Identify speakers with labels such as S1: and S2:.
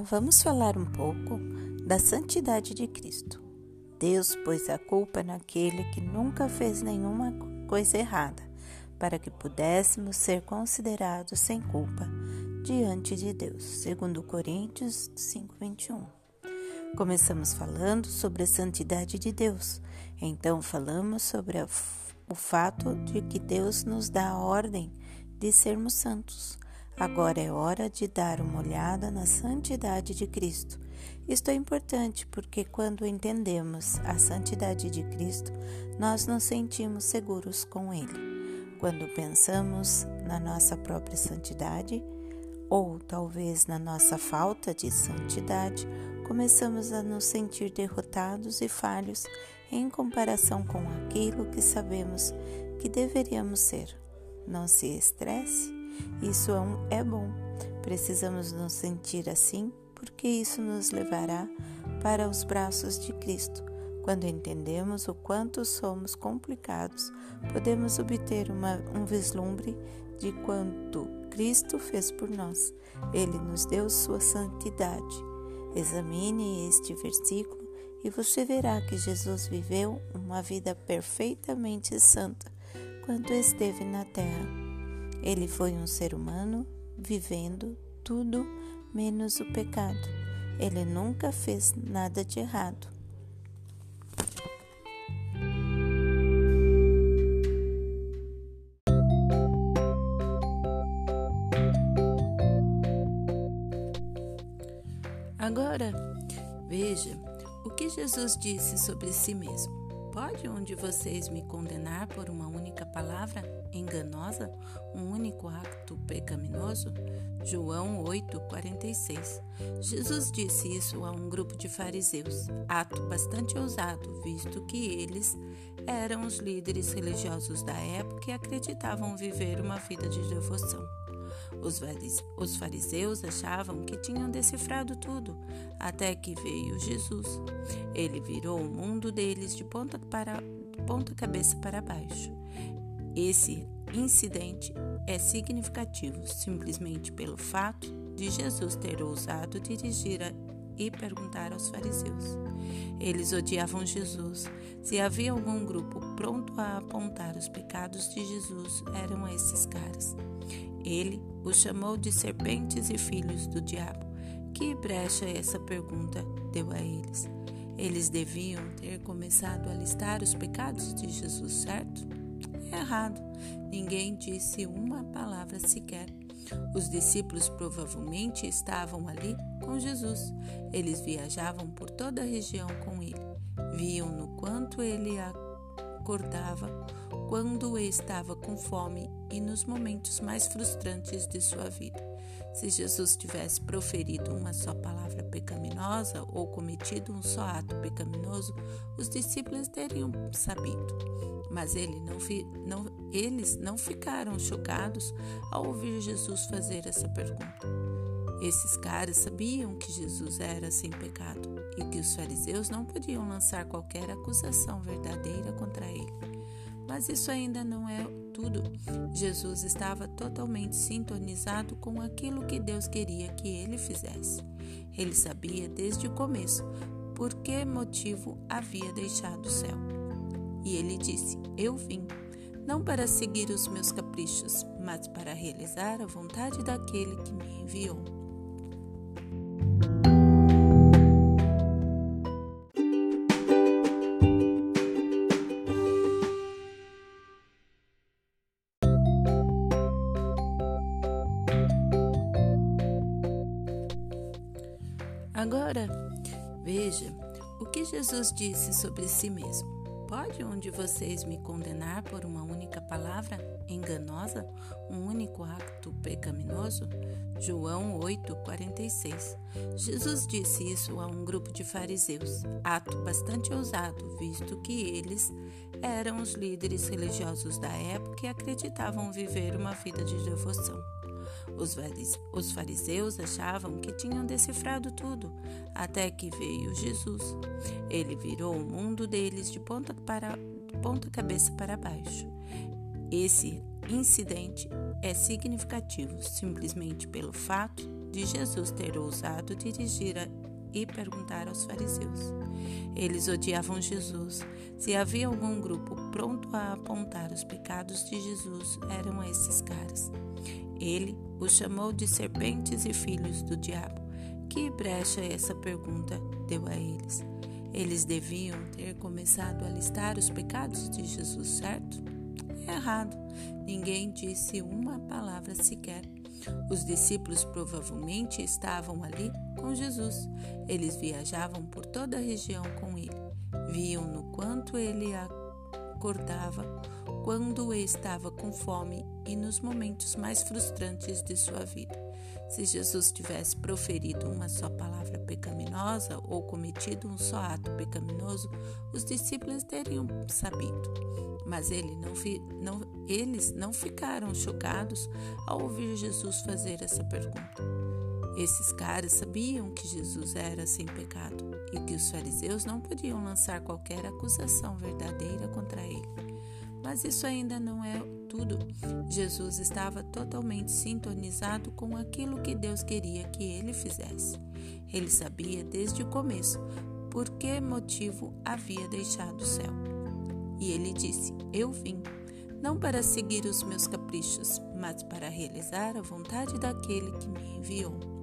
S1: Vamos falar um pouco da santidade de Cristo. Deus pôs a culpa naquele que nunca fez nenhuma coisa errada, para que pudéssemos ser considerados sem culpa diante de Deus, segundo Coríntios 5:21. Começamos falando sobre a santidade de Deus. Então falamos sobre a, o fato de que Deus nos dá a ordem de sermos santos. Agora é hora de dar uma olhada na santidade de Cristo. Isto é importante porque, quando entendemos a santidade de Cristo, nós nos sentimos seguros com Ele. Quando pensamos na nossa própria santidade, ou talvez na nossa falta de santidade, começamos a nos sentir derrotados e falhos em comparação com aquilo que sabemos que deveríamos ser. Não se estresse isso é, é bom. Precisamos nos sentir assim, porque isso nos levará para os braços de Cristo. Quando entendemos o quanto somos complicados, podemos obter uma, um vislumbre de quanto Cristo fez por nós. Ele nos deu sua santidade. Examine este versículo e você verá que Jesus viveu uma vida perfeitamente santa quando esteve na terra. Ele foi um ser humano vivendo tudo menos o pecado. Ele nunca fez nada de errado.
S2: Agora, veja o que Jesus disse sobre si mesmo. Pode um de vocês me condenar por uma única palavra enganosa, um único acto pecaminoso? João 8:46. Jesus disse isso a um grupo de fariseus, ato bastante ousado, visto que eles eram os líderes religiosos da época e acreditavam viver uma vida de devoção. Os fariseus achavam que tinham decifrado tudo, até que veio Jesus. Ele virou o mundo deles de ponta, para, ponta cabeça para baixo. Esse incidente é significativo simplesmente pelo fato de Jesus ter ousado dirigir a, e perguntar aos fariseus. Eles odiavam Jesus. Se havia algum grupo pronto a apontar os pecados de Jesus, eram esses caras. Ele os chamou de serpentes e filhos do diabo. Que brecha essa pergunta deu a eles? Eles deviam ter começado a listar os pecados de Jesus, certo? Errado. Ninguém disse uma palavra sequer. Os discípulos provavelmente estavam ali com Jesus. Eles viajavam por toda a região com ele. Viam no quanto ele acordava quando estava com fome e nos momentos mais frustrantes de sua vida. Se Jesus tivesse proferido uma só palavra pecaminosa ou cometido um só ato pecaminoso, os discípulos teriam sabido. Mas ele não, não, eles não ficaram chocados ao ouvir Jesus fazer essa pergunta. Esses caras sabiam que Jesus era sem pecado e que os fariseus não podiam lançar qualquer acusação verdadeira contra ele. Mas isso ainda não é tudo. Jesus estava totalmente sintonizado com aquilo que Deus queria que ele fizesse. Ele sabia desde o começo por que motivo havia deixado o céu. E ele disse: Eu vim, não para seguir os meus caprichos, mas para realizar a vontade daquele que me enviou. Agora, veja o que Jesus disse sobre si mesmo. Pode um de vocês me condenar por uma única palavra enganosa, um único acto pecaminoso? João 8:46. Jesus disse isso a um grupo de fariseus, ato bastante ousado, visto que eles eram os líderes religiosos da época e acreditavam viver uma vida de devoção. Os fariseus achavam que tinham decifrado tudo, até que veio Jesus. Ele virou o mundo deles de ponta, para, ponta cabeça para baixo. Esse incidente é significativo simplesmente pelo fato de Jesus ter ousado dirigir a, e perguntar aos fariseus. Eles odiavam Jesus. Se havia algum grupo pronto a apontar os pecados de Jesus, eram esses caras. Ele os chamou de serpentes e filhos do diabo. Que brecha essa pergunta deu a eles? Eles deviam ter começado a listar os pecados de Jesus, certo? Errado. Ninguém disse uma palavra sequer. Os discípulos provavelmente estavam ali com Jesus. Eles viajavam por toda a região com ele. Viam no quanto ele acordava quando estava com fome e nos momentos mais frustrantes de sua vida. Se Jesus tivesse proferido uma só palavra pecaminosa ou cometido um só ato pecaminoso, os discípulos teriam sabido. Mas ele não, não, eles não ficaram chocados ao ouvir Jesus fazer essa pergunta. Esses caras sabiam que Jesus era sem pecado e que os fariseus não podiam lançar qualquer acusação verdadeira contra ele. Mas isso ainda não é tudo. Jesus estava totalmente sintonizado com aquilo que Deus queria que ele fizesse. Ele sabia desde o começo por que motivo havia deixado o céu. E ele disse: Eu vim, não para seguir os meus caprichos, mas para realizar a vontade daquele que me enviou.